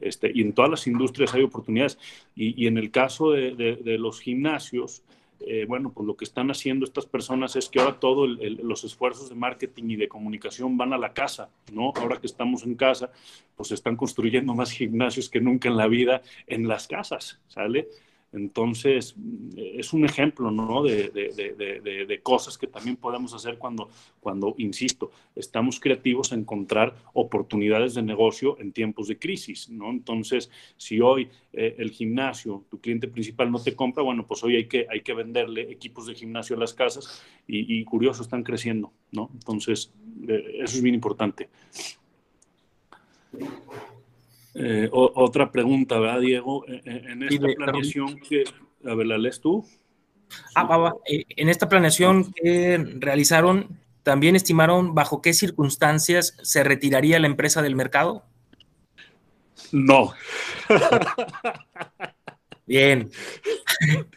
este, y en todas las industrias hay oportunidades. Y, en el caso de, los gimnasios, eh, bueno, pues lo que están haciendo estas personas es que ahora todos los esfuerzos de marketing y de comunicación van a la casa, ¿no? Ahora que estamos en casa, pues están construyendo más gimnasios que nunca en la vida en las casas, ¿sale? Entonces, es un ejemplo ¿no? de, cosas que también podemos hacer cuando, cuando, insisto, estamos creativos a encontrar oportunidades de negocio en tiempos de crisis. ¿no? Entonces, si hoy eh, el gimnasio, tu cliente principal no te compra, bueno, pues hoy hay que, hay que venderle equipos de gimnasio a las casas y, y curioso, están creciendo. ¿no? Entonces, eh, eso es bien importante. Eh, otra pregunta, ¿verdad, Diego? Eh, eh, en esta planeación que, a ver, ¿la lees tú? Ah, en esta planeación que realizaron, ¿también estimaron bajo qué circunstancias se retiraría la empresa del mercado? No. Bien.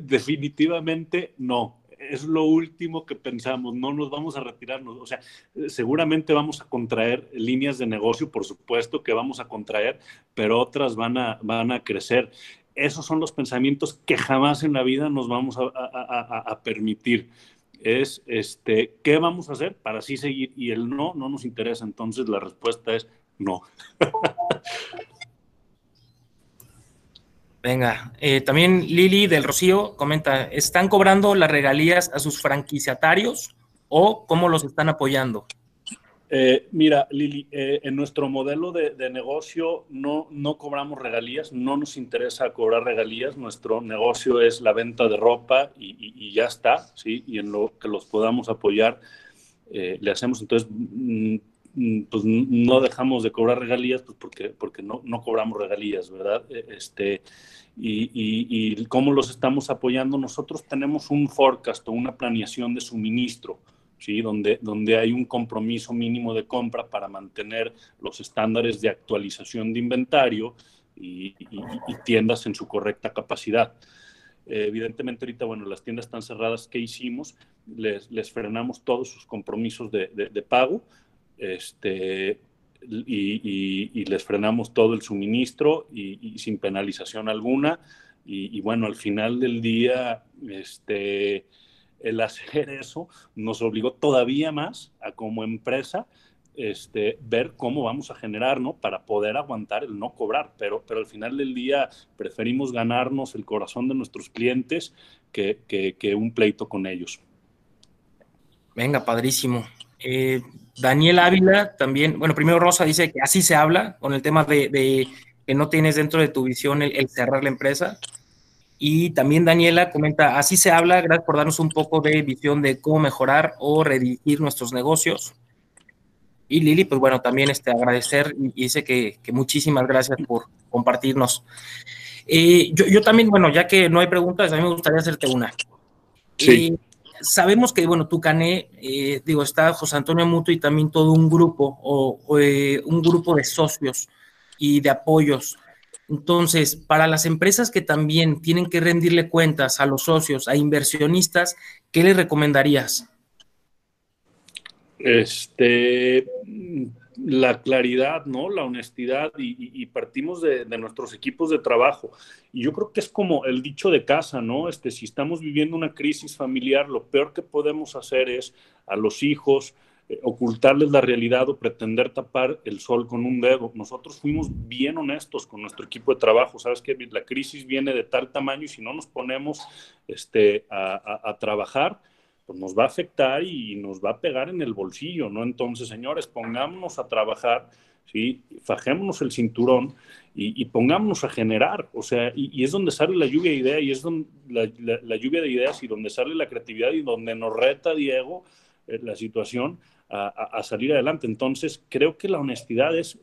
definitivamente no es lo último que pensamos, no nos vamos a retirarnos, o sea, seguramente vamos a contraer líneas de negocio, por supuesto que vamos a contraer, pero otras van a, van a crecer. Esos son los pensamientos que jamás en la vida nos vamos a, permitir. Es, este, ¿qué vamos a hacer para así seguir? Y el no, no nos interesa. Entonces la respuesta es no. Venga, eh, también Lili del Rocío comenta, ¿están cobrando las regalías a sus franquiciatarios o cómo los están apoyando? Eh, mira, Lili, eh, en nuestro modelo de, negocio no, no cobramos regalías, no nos interesa cobrar regalías, nuestro negocio es la venta de ropa y, ya está, ¿sí? Y en lo que los podamos apoyar, le hacemos. Entonces, Mm, pues no dejamos de cobrar regalías pues porque, porque no, no cobramos regalías, ¿verdad? E, este, y, y, cómo los estamos apoyando, nosotros tenemos un forecast o una planeación de suministro, ¿sí? Donde, donde hay un compromiso mínimo de compra para mantener los estándares de actualización de inventario y, tiendas en su correcta capacidad. evidentemente ahorita, bueno, las tiendas están cerradas, ¿qué hicimos? Les, frenamos todos sus compromisos de pago, este, y, les frenamos todo el suministro y, sin penalización alguna. Y, bueno, al final del día, este, el hacer eso nos obligó todavía más a como empresa este, ver cómo vamos a generar, ¿no? Para poder aguantar el no cobrar, pero, pero al final del día preferimos ganarnos el corazón de nuestros clientes que, que, un pleito con ellos. Venga, padrísimo. Eh, Daniel Ávila también, bueno, primero Rosa dice que así se habla con el tema de, que no tienes dentro de tu visión el, cerrar la empresa. Y también Daniela comenta, así se habla, gracias por darnos un poco de visión de cómo mejorar o redirigir nuestros negocios. Y Lili, pues bueno, también este, agradecer y dice que, muchísimas gracias por compartirnos. Eh, yo, también, bueno, ya que no hay preguntas, a mí me gustaría hacerte una. Sí. Eh, sabemos que, bueno, tu Cané, eh, digo, está José Antonio Muto y también todo un grupo o, eh, un grupo de socios y de apoyos. Entonces, para las empresas que también tienen que rendirle cuentas a los socios, a inversionistas, ¿qué les recomendarías? Este, la claridad, ¿no? La honestidad y, partimos de, nuestros equipos de trabajo. Y yo creo que es como el dicho de casa, ¿no? Este, si estamos viviendo una crisis familiar, lo peor que podemos hacer es a los hijos eh, ocultarles la realidad o pretender tapar el sol con un dedo. Nosotros fuimos bien honestos con nuestro equipo de trabajo. Sabes que la crisis viene de tal tamaño y si no nos ponemos este, a trabajar, pues nos va a afectar y nos va a pegar en el bolsillo, ¿no? Entonces, señores, pongámonos a trabajar, ¿sí? Fajémonos el cinturón y, pongámonos a generar, o sea, y, es donde sale la lluvia de ideas y es donde la, lluvia de ideas y donde sale la creatividad y donde nos reta, Diego, eh, la situación a, salir adelante. Entonces, creo que la honestidad es,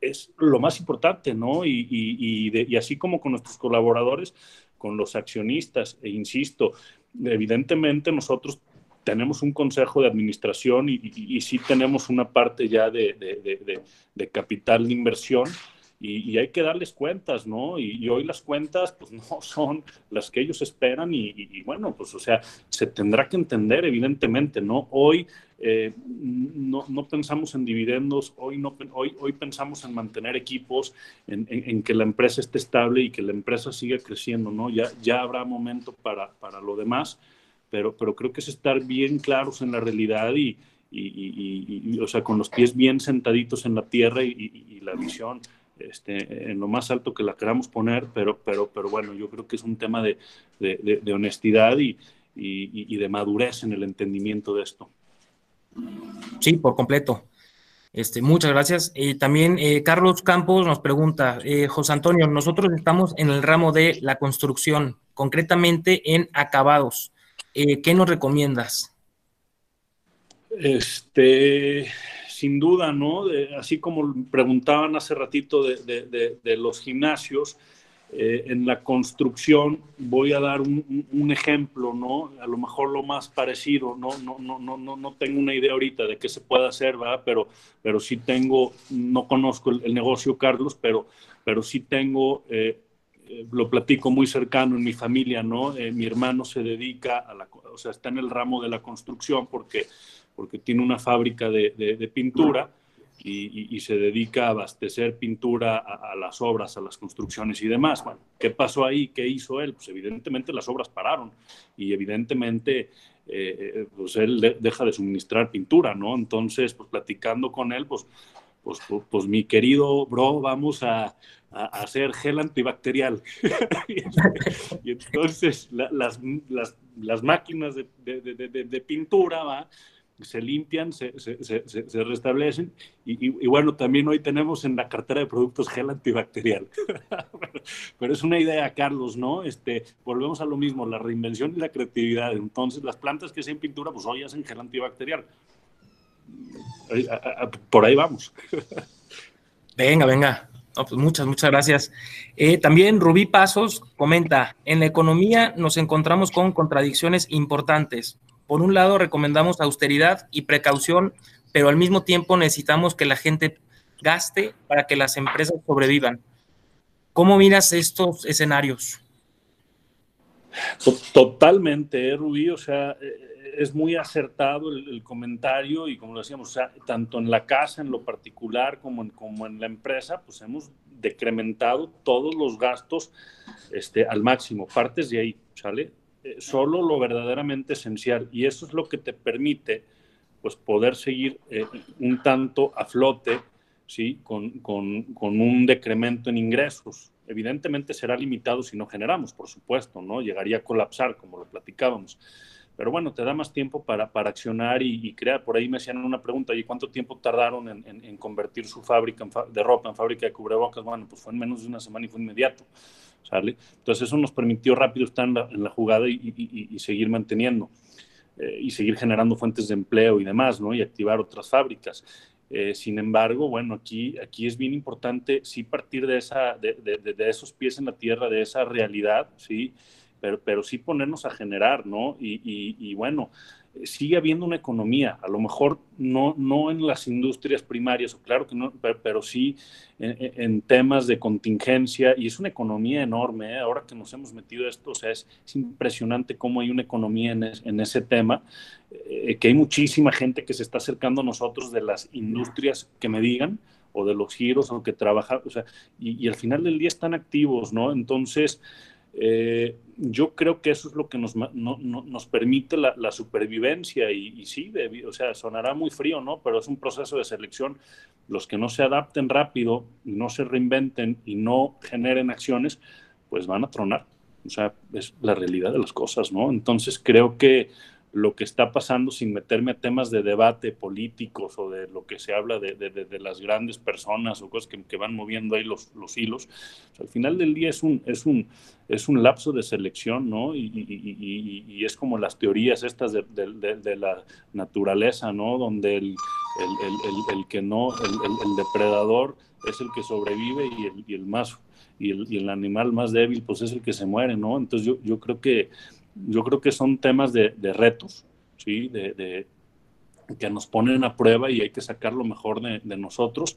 es, lo más importante, ¿no? Y, y, así como con nuestros colaboradores, con los accionistas, e insisto, evidentemente nosotros tenemos un consejo de administración y, y, sí tenemos una parte ya de, de, capital de inversión y, hay que darles cuentas, ¿no? Y, hoy las cuentas pues no son las que ellos esperan y, bueno, pues o sea, se tendrá que entender evidentemente, ¿no? Hoy eh, no, no, pensamos en dividendos, hoy, no, hoy, hoy pensamos en mantener equipos, en, en, que la empresa esté estable y que la empresa siga creciendo, ¿no? Ya, ya habrá momento para, para lo demás pero, pero creo que es estar bien claros en la realidad y, y, o sea, con los pies bien sentaditos en la tierra y, la visión este, en lo más alto que la queramos poner, pero, pero, pero bueno, yo creo que es un tema de, de, de honestidad y, de madurez en el entendimiento de esto. Sí, por completo. Este, muchas gracias. Eh, también eh, Carlos Campos nos pregunta, eh, José Antonio, nosotros estamos en el ramo de la construcción, concretamente en acabados. Eh, ¿qué nos recomiendas? Este, sin duda, ¿no? así como preguntaban hace ratito de, los gimnasios, eh, en la construcción voy a dar un, ejemplo, ¿no? A lo mejor lo más parecido, ¿no? No, no, no, no, tengo una idea ahorita de qué se puede hacer, ¿verdad? Pero, pero sí tengo, no conozco el, negocio, Carlos, pero, pero sí tengo eh, eh, lo platico muy cercano en mi familia, ¿no? Eh, mi hermano se dedica a la, o sea, está en el ramo de la construcción porque, porque tiene una fábrica de, pintura y, se dedica a abastecer pintura a, las obras, a las construcciones y demás. Bueno, ¿qué pasó ahí? ¿Qué hizo él? Pues evidentemente las obras pararon y evidentemente eh, pues él deja de suministrar pintura, ¿no? Entonces, pues platicando con él, pues, pues, pues, pues mi querido bro, vamos a a, hacer gel antibacterial. y entonces las, las, las, máquinas de, de, pintura se limpian, se, se, se, restablecen y, y, bueno, también hoy tenemos en la cartera de productos gel antibacterial. Pero es una idea, Carlos, ¿no? Este, volvemos a lo mismo, la reinvención y la creatividad. Entonces, las plantas que hacen pintura, pues hoy hacen gel antibacterial. Por ahí vamos. Venga, venga. Pues muchas, muchas gracias. Eh, también Rubí Pasos comenta, en la economía nos encontramos con contradicciones importantes. Por un lado, recomendamos austeridad y precaución, pero al mismo tiempo necesitamos que la gente gaste para que las empresas sobrevivan. ¿Cómo miras estos escenarios? Totalmente, ¿eh, Rubí. O sea, eh, es muy acertado el, comentario y como decíamos, tanto en la casa en lo particular como en, como en la empresa, pues hemos decrementado todos los gastos este, al máximo, partes de ahí, ¿sale? eh, solo lo verdaderamente esencial y eso es lo que te permite pues poder seguir eh, un tanto a flote ¿sí? Con, con, con, un decremento en ingresos. Evidentemente será limitado si no generamos, por supuesto, ¿no? Llegaría a colapsar, como lo platicábamos. Pero bueno, te da más tiempo para, para accionar y, crear. Por ahí me hacían una pregunta, ¿y cuánto tiempo tardaron en, en, convertir su fábrica de ropa en fábrica de cubrebocas? Bueno, pues fue en menos de una semana y fue inmediato. ¿sale? Entonces eso nos permitió rápido estar en la, en la jugada y, y, y, seguir manteniendo eh, y seguir generando fuentes de empleo y demás, ¿no? Y activar otras fábricas. Eh, sin embargo, bueno, aquí, aquí es bien importante sí partir de, esa, de, de, de, esos pies en la tierra, de esa realidad, sí, pero, pero sí ponernos a generar, ¿no? Y, y, bueno, sigue habiendo una economía, a lo mejor no, no en las industrias primarias, claro que no, pero, sí en, temas de contingencia, y es una economía enorme, ¿eh? ahora que nos hemos metido esto, o sea, es, es impresionante cómo hay una economía en, en ese tema, eh, que hay muchísima gente que se está acercando a nosotros de las industrias que me digan, o de los giros, o que trabajan, o sea, y al final del día están activos, ¿no? Entonces, eh, yo creo que eso es lo que nos, no, no, nos permite la, la supervivencia y, y sí, de, o sea, sonará muy frío, ¿no? Pero es un proceso de selección. Los que no se adapten rápido, no se reinventen y no generen acciones, pues van a tronar. O sea, es la realidad de las cosas, ¿no? Entonces creo que lo que está pasando sin meterme a temas de debate políticos o de lo que se habla de, de, de las grandes personas o cosas que, que van moviendo ahí los, los hilos. O sea, al final del día es un, es un, es un lapso de selección, ¿no? Y, y, y, y es como las teorías estas de, la naturaleza, ¿no? Donde el, el, el, el que no, el, depredador es el que sobrevive y el, más... Y el, animal más débil, pues es el que se muere, ¿no? Entonces yo, yo creo que yo creo que son temas de, de retos, ¿sí? De, de, que nos ponen a prueba y hay que sacar lo mejor de, de nosotros.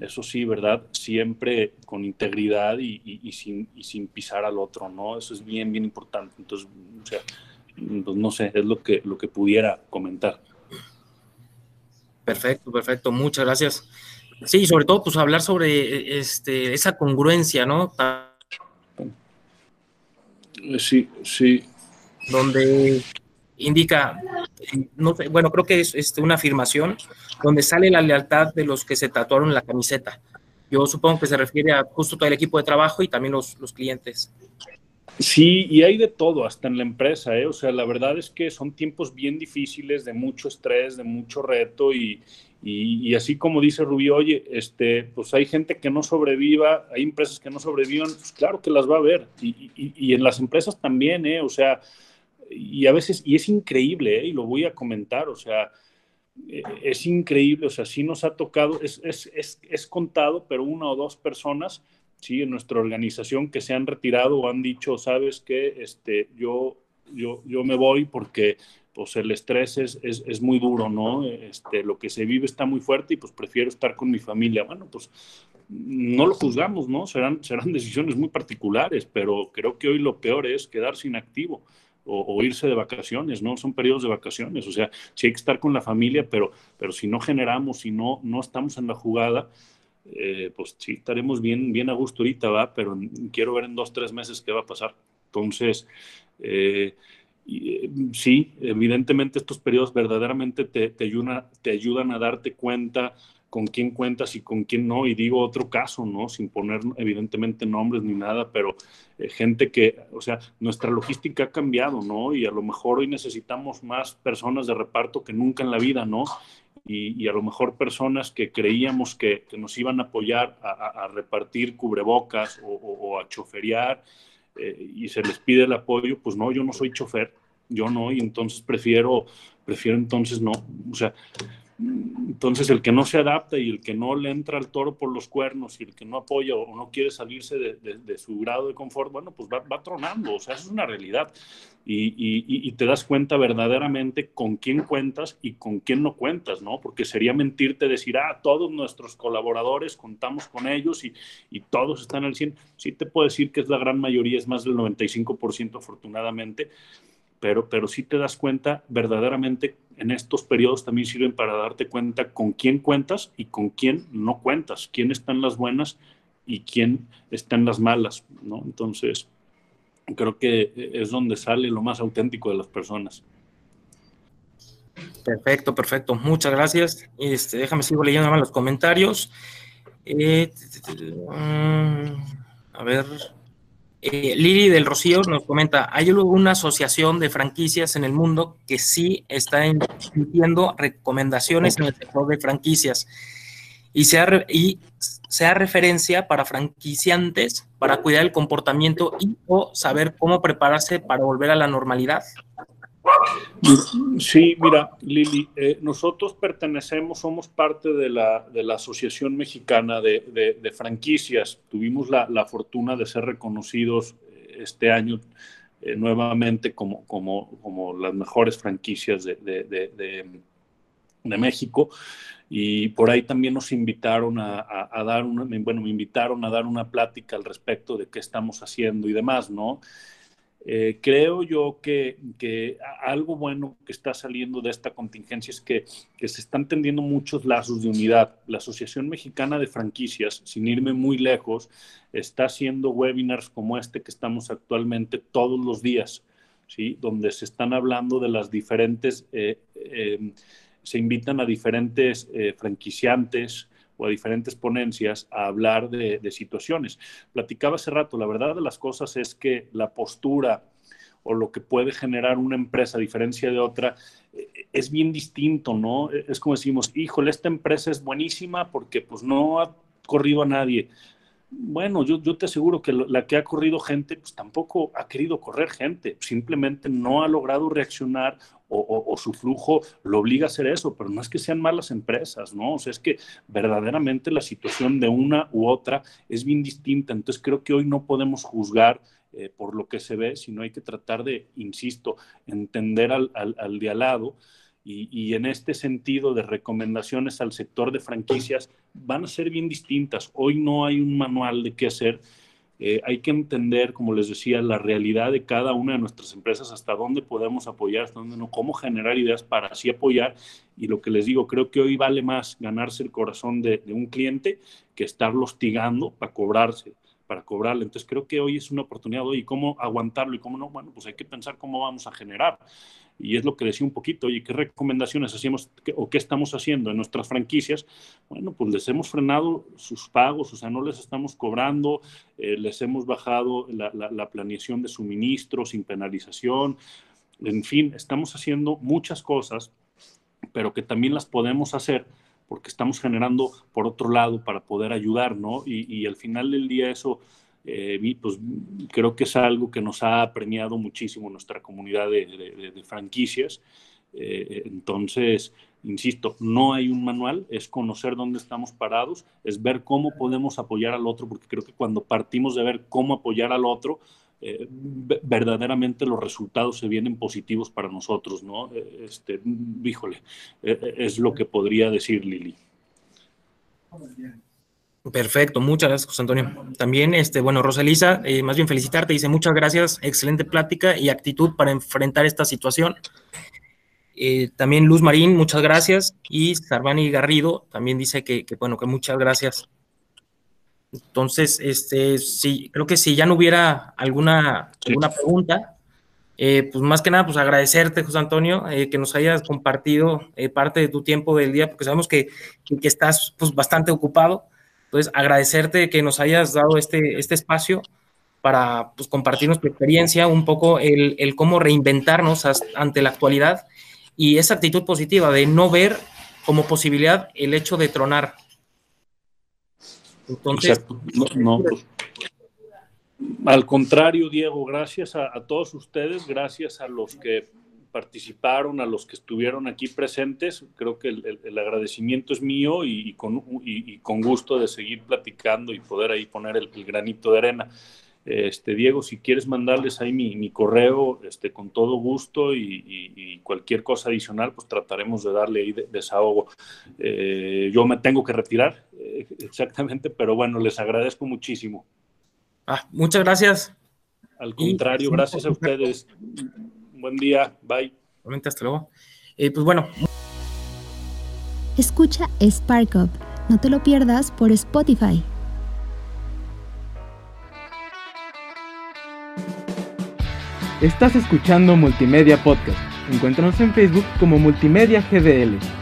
Eso sí, ¿verdad? Siempre con integridad y, y, y, sin, y sin pisar al otro, ¿no? Eso es bien, bien importante. Entonces, o sea, pues no sé, es lo que, lo que pudiera comentar. Perfecto, perfecto. Muchas gracias. Sí, sobre todo, pues hablar sobre este, esa congruencia, ¿no? Sí, sí donde indica, no, bueno, creo que es, es, una afirmación donde sale la lealtad de los que se tatuaron la camiseta. Yo supongo que se refiere a justo todo el equipo de trabajo y también los, clientes. Sí, y hay de todo, hasta en la empresa, ¿eh? O sea, la verdad es que son tiempos bien difíciles, de mucho estrés, de mucho reto, y, y, así como dice Rubí, oye, este, pues hay gente que no sobreviva, hay empresas que no sobrevivan, pues claro que las va a y, y, y en las empresas también, ¿eh? O sea, y a veces, y es increíble, ¿eh? y lo voy a comentar, o sea, eh, es increíble, o sea, sí nos ha tocado, es, es, es, es, contado, pero una o dos personas, sí, en nuestra organización que se han retirado o han dicho, sabes que este, yo, yo, yo me voy porque pues el estrés es, es, es, muy duro, ¿no? Este, lo que se vive está muy fuerte y pues prefiero estar con mi familia. Bueno, pues no lo juzgamos, ¿no? Serán, serán decisiones muy particulares, pero creo que hoy lo peor es quedarse inactivo o, irse de vacaciones, ¿no? Son periodos de vacaciones, o sea, sí hay que estar con la familia, pero, pero si no generamos, si no, no estamos en la jugada, eh, pues sí, estaremos bien, bien a gusto ahorita, ¿va? Pero quiero ver en dos, tres meses qué va a pasar. Entonces, eh, y, sí, evidentemente estos periodos verdaderamente te, te, ayudan, te ayudan a darte cuenta con quién cuentas y con quién no. Y digo otro caso, ¿no? Sin poner evidentemente nombres ni nada, pero eh, gente que, o sea, nuestra logística ha cambiado, ¿no? Y a lo mejor hoy necesitamos más personas de reparto que nunca en la vida, ¿no? Y, y a lo mejor personas que creíamos que, que nos iban a apoyar a, a, a repartir cubrebocas o, o, o a choferear eh, y se les pide el apoyo, pues no, yo no soy chofer, yo no, y entonces prefiero, prefiero entonces no, o sea, entonces, el que no se adapta y el que no le entra al toro por los cuernos y el que no apoya o no quiere salirse de, de, de su grado de confort, bueno, pues va, va, tronando, o sea, eso es una realidad. Y, y, y, te das cuenta verdaderamente con quién cuentas y con quién no cuentas, ¿no? Porque sería mentirte decir, ah, todos nuestros colaboradores contamos con ellos y, y todos están al 100. Sí te puedo decir que es la gran mayoría, es más del 95% afortunadamente, pero, pero sí te das cuenta verdaderamente en estos periodos también sirven para darte cuenta con quién cuentas y con quién no cuentas, quién está en las buenas y quién está en las malas, ¿no? Entonces, creo que es donde sale lo más auténtico de las personas. Perfecto, perfecto. Muchas gracias. Este, déjame sigo leyendo más los comentarios. Eh, mm, a ver. Eh, Lili del Rocío nos comenta, ¿hay alguna asociación de franquicias en el mundo que sí está emitiendo recomendaciones en el sector de franquicias y sea, y sea referencia para franquiciantes para cuidar el comportamiento y o saber cómo prepararse para volver a la normalidad? Sí, mira, Lili, eh, nosotros pertenecemos, somos parte de la, de la Asociación Mexicana de, de, Franquicias. Tuvimos la, la, fortuna de ser reconocidos eh, este año eh, nuevamente como, como, como, las mejores franquicias de, México. Y por ahí también nos invitaron a, a, a, dar una, bueno, me invitaron a dar una plática al respecto de qué estamos haciendo y demás, ¿no? Eh, creo yo que, algo bueno que está saliendo de esta contingencia es que, se están tendiendo muchos lazos de unidad. La Asociación Mexicana de Franquicias, sin irme muy lejos, está haciendo webinars como este que estamos actualmente todos los días, ¿sí? donde se están hablando de las diferentes, eh, eh, se invitan a diferentes franquiciantes, a diferentes ponencias a hablar de, situaciones. Platicaba hace rato, la verdad de las cosas es que la postura o lo que puede generar una empresa a diferencia de otra eh, es bien distinto, ¿no? Es como decimos, híjole, esta empresa es buenísima porque pues no ha corrido a nadie. Bueno, yo, te aseguro que la que ha corrido gente, pues tampoco ha querido correr gente, simplemente no ha logrado reaccionar o, su flujo lo obliga a hacer eso, pero no es que sean malas empresas, ¿no? O sea, es que verdaderamente la situación de una u otra es bien distinta, entonces creo que hoy no podemos juzgar eh, por lo que se ve, sino hay que tratar de, insisto, entender al, al, de al lado. Y, y, en este sentido de recomendaciones al sector de franquicias van a ser bien distintas. Hoy no hay un manual de qué hacer eh, hay que entender, como les decía, la realidad de cada una de nuestras empresas, hasta dónde podemos apoyar, hasta dónde no, cómo generar ideas para así apoyar. Y lo que les digo, creo que hoy vale más ganarse el corazón de, un cliente que estarlo hostigando para cobrarse para cobrarle. Entonces creo que hoy es una oportunidad, hoy, ¿cómo aguantarlo y cómo no? Bueno, pues hay que pensar cómo vamos a generar. Y es lo que decía un poquito, oye, ¿qué recomendaciones hacíamos o qué estamos haciendo en nuestras franquicias? Bueno, pues les hemos frenado sus pagos, o sea, no les estamos cobrando, eh, les hemos bajado la, la, planeación de suministro sin penalización, en fin, estamos haciendo muchas cosas, pero que también las podemos hacer porque estamos generando por otro lado para poder ayudar, ¿no? Y, al final del día eso eh, pues creo que es algo que nos ha premiado muchísimo nuestra comunidad de, franquicias. Eh, entonces, insisto, no hay un manual, es conocer dónde estamos parados, es ver cómo podemos apoyar al otro, porque creo que cuando partimos de ver cómo apoyar al otro, eh, verdaderamente los resultados se vienen positivos para nosotros, ¿no? Este, híjole, es lo que podría decir Lili. Perfecto, muchas gracias, José Antonio. También, este, bueno, Rosalisa, eh, más bien felicitarte, dice muchas gracias, excelente plática y actitud para enfrentar esta situación. Eh, también Luz Marín, muchas gracias. Y Sarvani Garrido también dice que, bueno, que muchas gracias. Entonces, este, sí, creo que si ya no hubiera alguna, alguna pregunta, eh, pues más que nada, pues agradecerte, José Antonio, que nos hayas compartido parte de tu tiempo del día, porque sabemos que, que estás pues, bastante ocupado. Entonces, agradecerte que nos hayas dado este, este espacio para pues, compartirnos tu experiencia, un poco el, el cómo reinventarnos ante la actualidad y esa actitud positiva de no ver como posibilidad el hecho de tronar. Entonces, no, pues, al contrario, Diego, gracias a, todos ustedes, gracias a los que participaron, a los que estuvieron aquí presentes. Creo que el, agradecimiento es mío y, con, y, con, gusto de seguir platicando y poder ahí poner el, granito de arena. Este, Diego, si quieres mandarles ahí mi, mi correo, este, con todo gusto y, cualquier cosa adicional, pues trataremos de darle ahí desahogo. Eh, yo me tengo que retirar, exactamente, pero bueno, les agradezco muchísimo. Ah, muchas gracias. Al contrario, gracias a ustedes buen día, bye. hasta luego. Eh, pues bueno. Escucha Spark Up, no te lo pierdas por Spotify. Estás escuchando Multimedia Podcast. Encuéntranos en Facebook como Multimedia GDL.